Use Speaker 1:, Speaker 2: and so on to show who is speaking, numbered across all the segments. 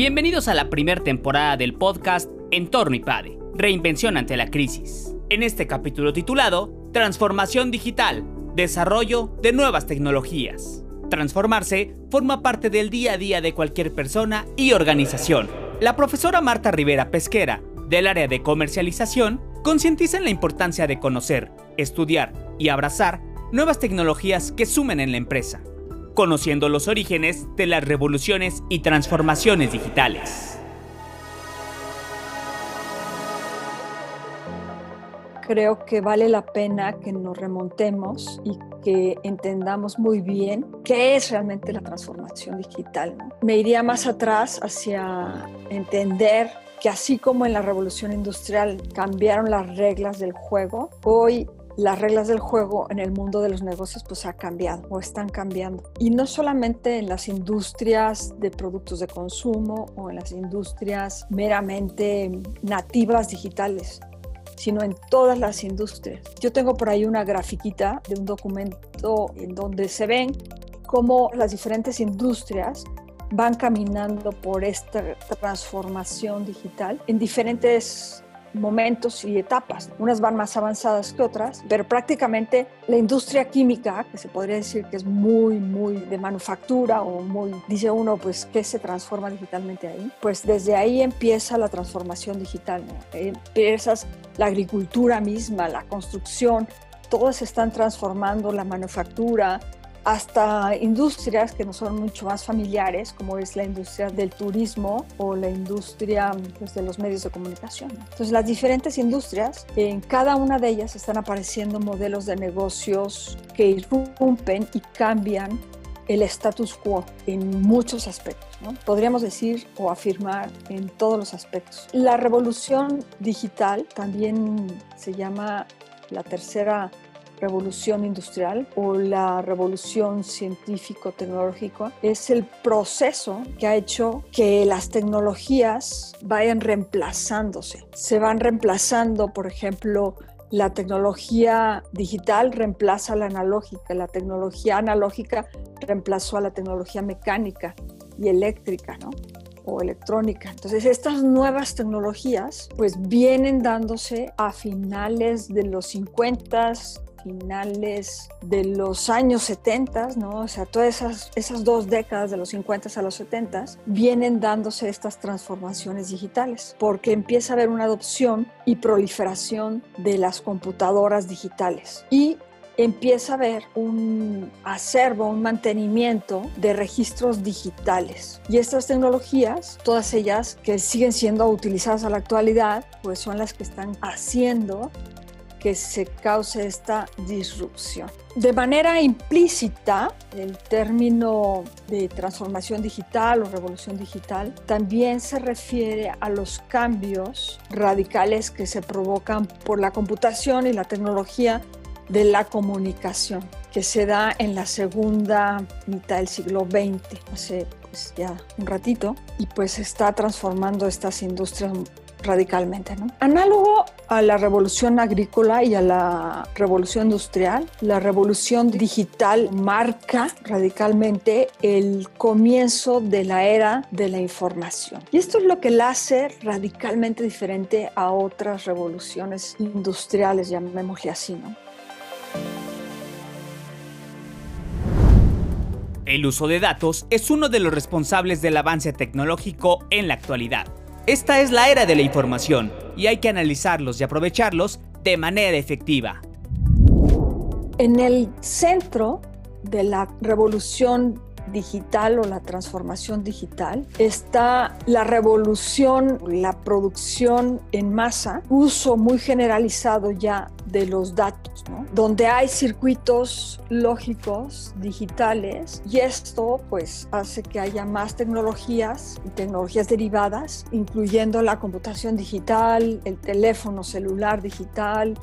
Speaker 1: Bienvenidos a la primera temporada del podcast Entorno IPADE, Reinvención ante la crisis. En este capítulo titulado Transformación Digital, Desarrollo de Nuevas Tecnologías. Transformarse forma parte del día a día de cualquier persona y organización. La profesora Marta Rivera Pesquera, del área de comercialización, concientiza en la importancia de conocer, estudiar y abrazar nuevas tecnologías que sumen en la empresa conociendo los orígenes de las revoluciones y transformaciones digitales.
Speaker 2: Creo que vale la pena que nos remontemos y que entendamos muy bien qué es realmente la transformación digital. Me iría más atrás hacia entender que así como en la revolución industrial cambiaron las reglas del juego, hoy las reglas del juego en el mundo de los negocios pues ha cambiado o están cambiando. Y no solamente en las industrias de productos de consumo o en las industrias meramente nativas digitales, sino en todas las industrias. Yo tengo por ahí una grafiquita de un documento en donde se ven cómo las diferentes industrias van caminando por esta transformación digital en diferentes momentos y etapas. Unas van más avanzadas que otras, pero prácticamente la industria química, que se podría decir que es muy, muy de manufactura o muy, dice uno, pues, que se transforma digitalmente ahí? Pues desde ahí empieza la transformación digital, ¿no? Empiezas la agricultura misma, la construcción, todas están transformando, la manufactura, hasta industrias que no son mucho más familiares, como es la industria del turismo o la industria pues, de los medios de comunicación. Entonces, las diferentes industrias, en cada una de ellas están apareciendo modelos de negocios que irrumpen y cambian el status quo en muchos aspectos. ¿no? Podríamos decir o afirmar en todos los aspectos. La revolución digital también se llama la tercera revolución industrial o la revolución científico-tecnológica es el proceso que ha hecho que las tecnologías vayan reemplazándose. Se van reemplazando, por ejemplo, la tecnología digital reemplaza a la analógica, la tecnología analógica reemplazó a la tecnología mecánica y eléctrica, ¿no? o electrónica. Entonces, estas nuevas tecnologías pues vienen dándose a finales de los 50, finales de los años 70, ¿no? O sea, todas esas, esas dos décadas de los 50 a los 70 vienen dándose estas transformaciones digitales, porque empieza a haber una adopción y proliferación de las computadoras digitales. Y empieza a haber un acervo, un mantenimiento de registros digitales. Y estas tecnologías, todas ellas que siguen siendo utilizadas a la actualidad, pues son las que están haciendo que se cause esta disrupción. De manera implícita, el término de transformación digital o revolución digital también se refiere a los cambios radicales que se provocan por la computación y la tecnología de la comunicación, que se da en la segunda mitad del siglo XX, hace pues ya un ratito, y pues está transformando estas industrias radicalmente. ¿no? Análogo a la revolución agrícola y a la revolución industrial, la revolución digital marca radicalmente el comienzo de la era de la información. Y esto es lo que la hace radicalmente diferente a otras revoluciones industriales, llamémosle así. ¿no?
Speaker 1: El uso de datos es uno de los responsables del avance tecnológico en la actualidad. Esta es la era de la información y hay que analizarlos y aprovecharlos de manera efectiva.
Speaker 2: En el centro de la revolución digital o la transformación digital está la revolución, la producción en masa, uso muy generalizado ya de los datos, donde hay circuitos lógicos digitales y esto pues hace que haya más tecnologías y tecnologías derivadas, incluyendo la computación digital, el teléfono celular digital,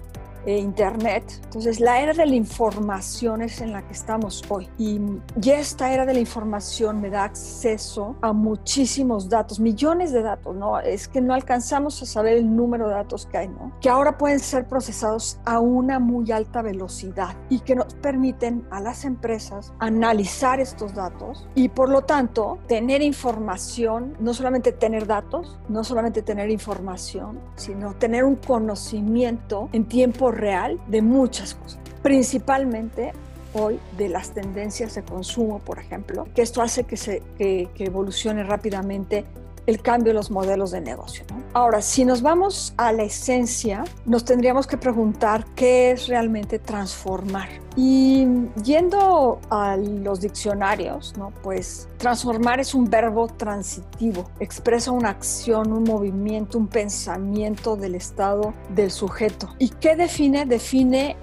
Speaker 2: e Internet. Entonces, la era de la información es en la que estamos hoy. Y ya esta era de la información me da acceso a muchísimos datos, millones de datos, ¿no? Es que no alcanzamos a saber el número de datos que hay, ¿no? Que ahora pueden ser procesados a una muy alta velocidad y que nos permiten a las empresas analizar estos datos y por lo tanto tener información, no solamente tener datos, no solamente tener información, sino tener un conocimiento en tiempo real de muchas cosas, principalmente hoy de las tendencias de consumo, por ejemplo, que esto hace que, se, que, evolucione rápidamente el cambio de los modelos de negocio. Ahora, si nos vamos a la esencia, nos tendríamos que preguntar qué es realmente transformar. Y yendo a los diccionarios, ¿no? pues transformar es un verbo transitivo, expresa una acción, un movimiento, un pensamiento del estado del sujeto. ¿Y qué define? Define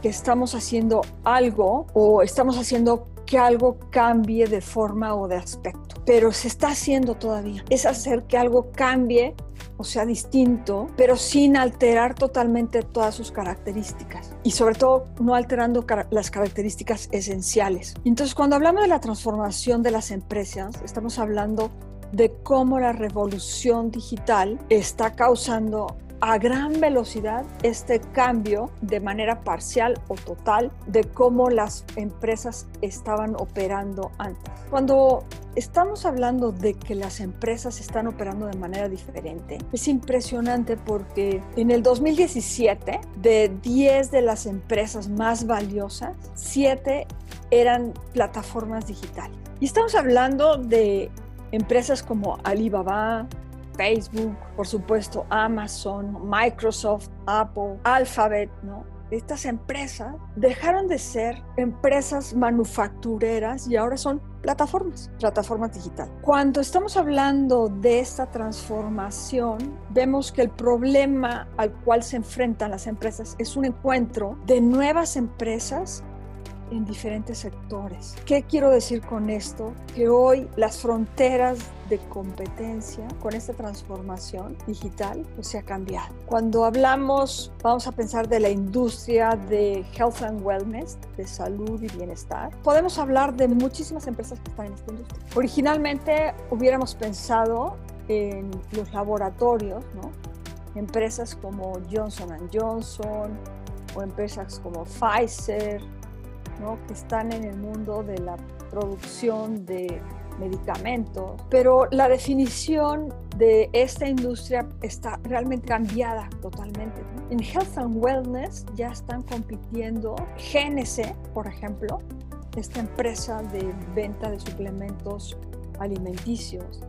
Speaker 2: que estamos haciendo algo o estamos haciendo que algo cambie de forma o de aspecto, pero se está haciendo todavía. Es hacer que algo cambie o sea distinto, pero sin alterar totalmente todas sus características y sobre todo no alterando las características esenciales. Entonces, cuando hablamos de la transformación de las empresas, estamos hablando de cómo la revolución digital está causando a gran velocidad este cambio de manera parcial o total de cómo las empresas estaban operando antes. Cuando estamos hablando de que las empresas están operando de manera diferente, es impresionante porque en el 2017 de 10 de las empresas más valiosas, 7 eran plataformas digitales. Y estamos hablando de empresas como Alibaba, Facebook, por supuesto Amazon, Microsoft, Apple, Alphabet, ¿no? Estas empresas dejaron de ser empresas manufactureras y ahora son plataformas, plataformas digitales. Cuando estamos hablando de esta transformación, vemos que el problema al cual se enfrentan las empresas es un encuentro de nuevas empresas en diferentes sectores. ¿Qué quiero decir con esto? Que hoy las fronteras de competencia con esta transformación digital pues, se ha cambiado. Cuando hablamos, vamos a pensar de la industria de health and wellness, de salud y bienestar, podemos hablar de muchísimas empresas que están en esta industria. Originalmente hubiéramos pensado en los laboratorios, ¿no? empresas como Johnson Johnson o empresas como Pfizer, que están en el mundo de la producción de medicamentos, pero la definición de esta industria está realmente cambiada totalmente. En Health and Wellness ya están compitiendo GNC, por ejemplo, esta empresa de venta de suplementos alimenticios,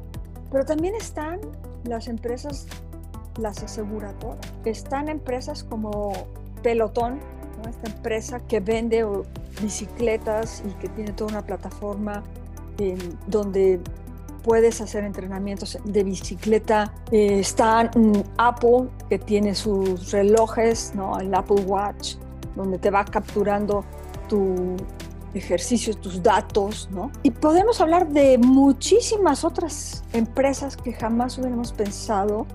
Speaker 2: pero también están las empresas, las aseguradoras, están empresas como Pelotón, esta empresa que vende bicicletas y que tiene toda una plataforma donde puedes hacer entrenamientos de bicicleta. Eh, está Apple, que tiene sus relojes, ¿no? el Apple Watch, donde te va capturando tu ejercicio, tus datos, ¿no? Y podemos hablar de muchísimas otras empresas que jamás hubiéramos pensado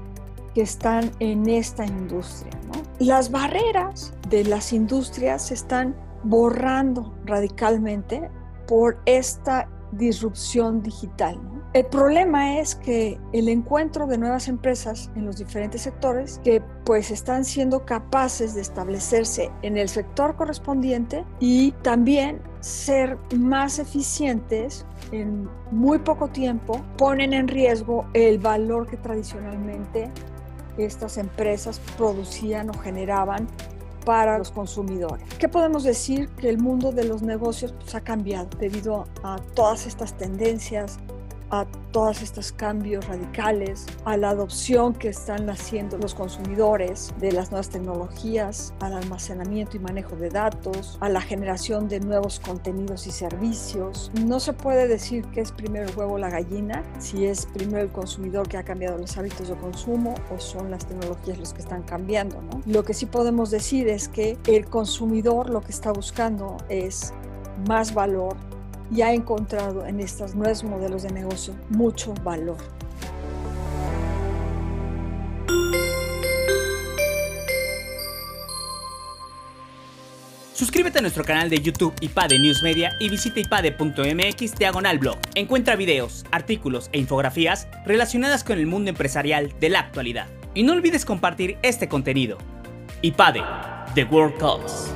Speaker 2: que están en esta industria. Las barreras de las industrias están borrando radicalmente por esta disrupción digital. El problema es que el encuentro de nuevas empresas en los diferentes sectores que pues están siendo capaces de establecerse en el sector correspondiente y también ser más eficientes en muy poco tiempo ponen en riesgo el valor que tradicionalmente estas empresas producían o generaban para los consumidores. ¿Qué podemos decir? Que el mundo de los negocios pues, ha cambiado debido a todas estas tendencias, a todos estos cambios radicales, a la adopción que están haciendo los consumidores de las nuevas tecnologías, al almacenamiento y manejo de datos, a la generación de nuevos contenidos y servicios. No se puede decir que es primero el huevo o la gallina, si es primero el consumidor que ha cambiado los hábitos de consumo o son las tecnologías los que están cambiando. ¿no? Lo que sí podemos decir es que el consumidor lo que está buscando es más valor y ha encontrado en estos nuevos modelos de negocio mucho valor.
Speaker 1: Suscríbete a nuestro canal de YouTube IPADE News Media y visita ipade.mx diagonal blog. Encuentra videos, artículos e infografías relacionadas con el mundo empresarial de la actualidad. Y no olvides compartir este contenido. IPADE, The World Calls.